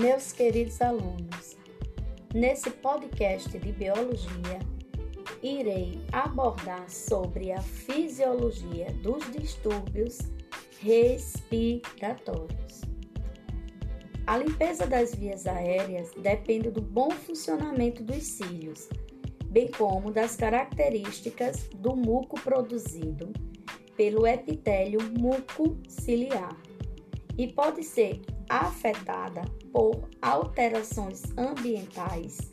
Meus queridos alunos, nesse podcast de biologia, irei abordar sobre a fisiologia dos distúrbios respiratórios. A limpeza das vias aéreas depende do bom funcionamento dos cílios, bem como das características do muco produzido pelo epitélio mucociliar e pode ser afetada por alterações ambientais,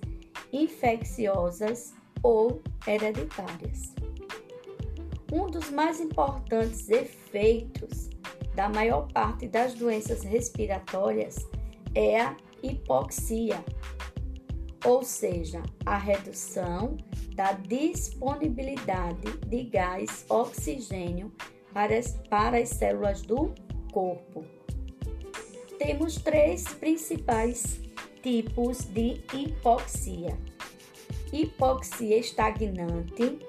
infecciosas ou hereditárias. Um dos mais importantes efeitos da maior parte das doenças respiratórias é a hipoxia, ou seja, a redução da disponibilidade de gás oxigênio para as, para as células do corpo. Temos três principais tipos de hipoxia: hipoxia estagnante,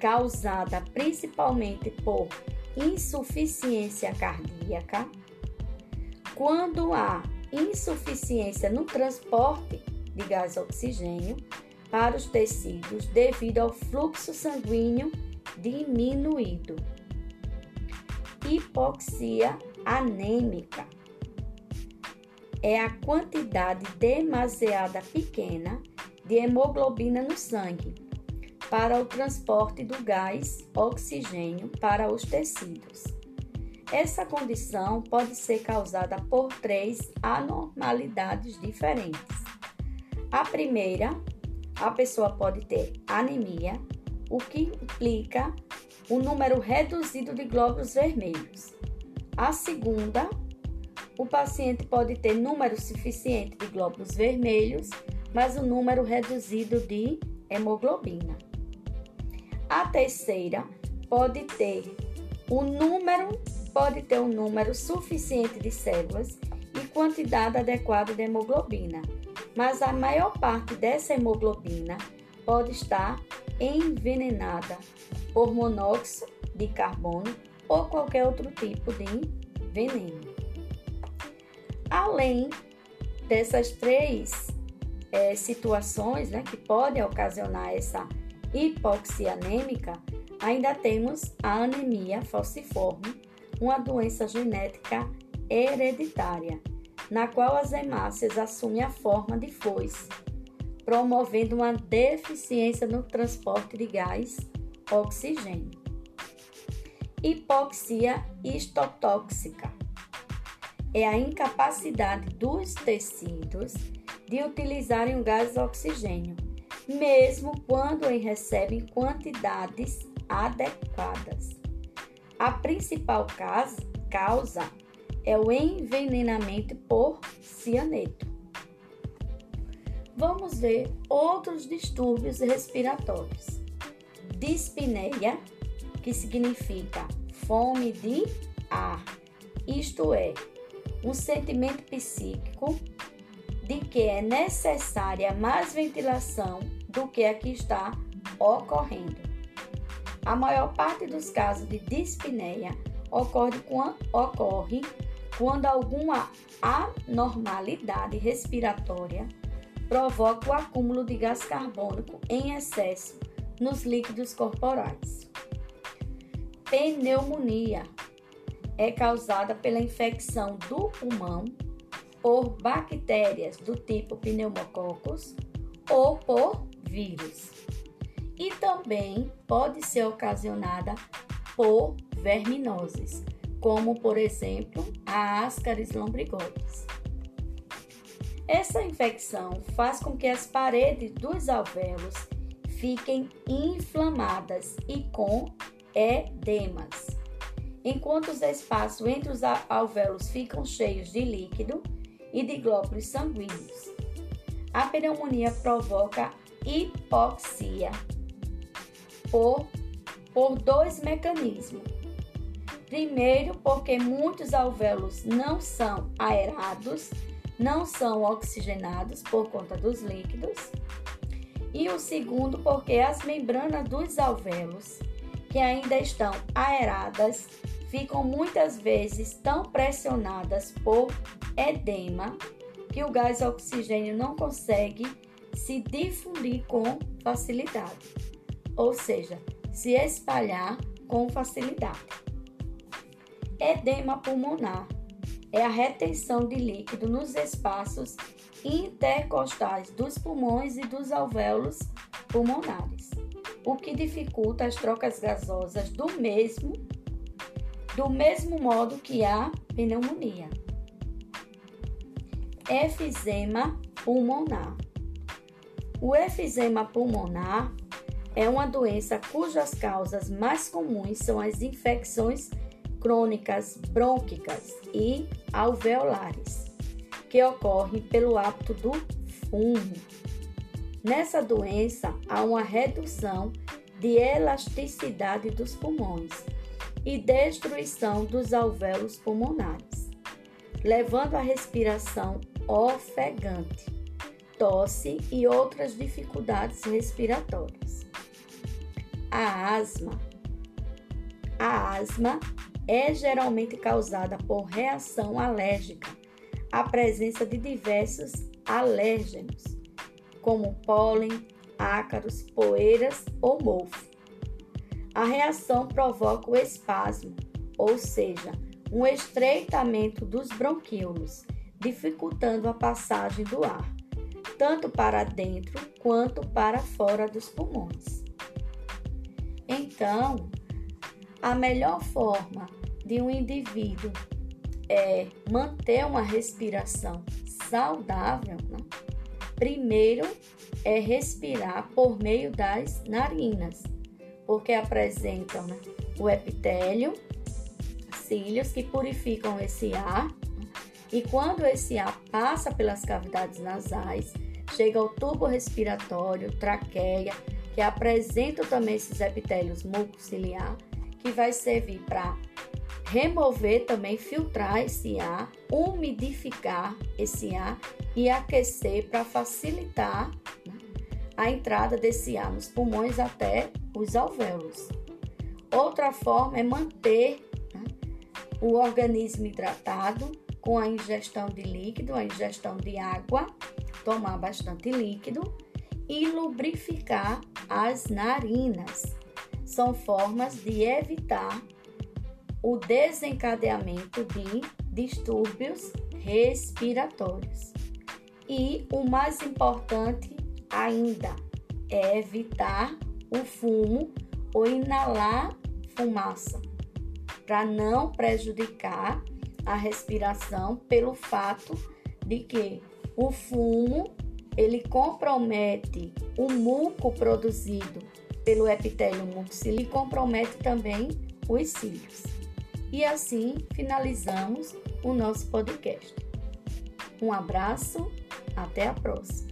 causada principalmente por insuficiência cardíaca. Quando há insuficiência no transporte de gás oxigênio para os tecidos devido ao fluxo sanguíneo diminuído. Hipoxia anêmica é a quantidade demasiada pequena de hemoglobina no sangue para o transporte do gás oxigênio para os tecidos. Essa condição pode ser causada por três anormalidades diferentes. A primeira, a pessoa pode ter anemia, o que implica um número reduzido de glóbulos vermelhos. A segunda, o paciente pode ter número suficiente de glóbulos vermelhos, mas um número reduzido de hemoglobina. A terceira pode ter um número pode ter um número suficiente de células e quantidade adequada de hemoglobina, mas a maior parte dessa hemoglobina pode estar envenenada por monóxido de carbono ou qualquer outro tipo de veneno. Além dessas três é, situações né, que podem ocasionar essa hipoxia anêmica, ainda temos a anemia falciforme, uma doença genética hereditária, na qual as hemácias assumem a forma de foice, promovendo uma deficiência no transporte de gás oxigênio. Hipoxia histotóxica é a incapacidade dos tecidos de utilizarem o gás oxigênio mesmo quando recebem quantidades adequadas. A principal causa é o envenenamento por cianeto. Vamos ver outros distúrbios respiratórios. Dispneia, que significa fome de ar, isto é, um sentimento psíquico de que é necessária mais ventilação do que a que está ocorrendo. A maior parte dos casos de dispneia ocorre, ocorre quando alguma anormalidade respiratória provoca o acúmulo de gás carbônico em excesso nos líquidos corporais. Pneumonia é causada pela infecção do pulmão por bactérias do tipo pneumococcus ou por vírus. E também pode ser ocasionada por verminoses, como por exemplo a Ascaris lombrigoides. Essa infecção faz com que as paredes dos alvéolos fiquem inflamadas e com edemas. Enquanto os espaços entre os alvéolos ficam cheios de líquido, e de glóbulos sanguíneos. A pneumonia provoca hipoxia por, por dois mecanismos. Primeiro, porque muitos alvéolos não são aerados, não são oxigenados por conta dos líquidos. E o segundo, porque as membranas dos alvéolos, que ainda estão aeradas, ficam muitas vezes tão pressionadas por edema que o gás oxigênio não consegue se difundir com facilidade, ou seja, se espalhar com facilidade. Edema pulmonar é a retenção de líquido nos espaços intercostais dos pulmões e dos alvéolos pulmonares, o que dificulta as trocas gasosas do mesmo do mesmo modo que a pneumonia. Efizema pulmonar. O efizema pulmonar é uma doença cujas causas mais comuns são as infecções crônicas brônquicas e alveolares, que ocorrem pelo hábito do fumo. Nessa doença, há uma redução de elasticidade dos pulmões e destruição dos alvéolos pulmonares, levando à respiração ofegante, tosse e outras dificuldades respiratórias. A asma. A asma é geralmente causada por reação alérgica à presença de diversos alérgenos, como pólen, ácaros, poeiras ou mofo. A reação provoca o espasmo, ou seja, um estreitamento dos bronquíolos, dificultando a passagem do ar, tanto para dentro quanto para fora dos pulmões. Então, a melhor forma de um indivíduo é manter uma respiração saudável, né? Primeiro é respirar por meio das narinas, porque apresentam né, o epitélio, cílios que purificam esse ar, e quando esse ar passa pelas cavidades nasais, chega ao tubo respiratório, traqueia, que apresentam também esses epitélios mucociliar, que vai servir para remover também, filtrar esse ar, umidificar esse ar e aquecer para facilitar né, a entrada desse ar nos pulmões até os alvéolos. Outra forma é manter né, o organismo hidratado com a ingestão de líquido, a ingestão de água, tomar bastante líquido e lubrificar as narinas. São formas de evitar o desencadeamento de distúrbios respiratórios. E o mais importante ainda é evitar o fumo ou inalar fumaça, para não prejudicar a respiração pelo fato de que o fumo ele compromete o muco produzido pelo epitélio mucociliar e compromete também os cílios. E assim finalizamos o nosso podcast. Um abraço, até a próxima.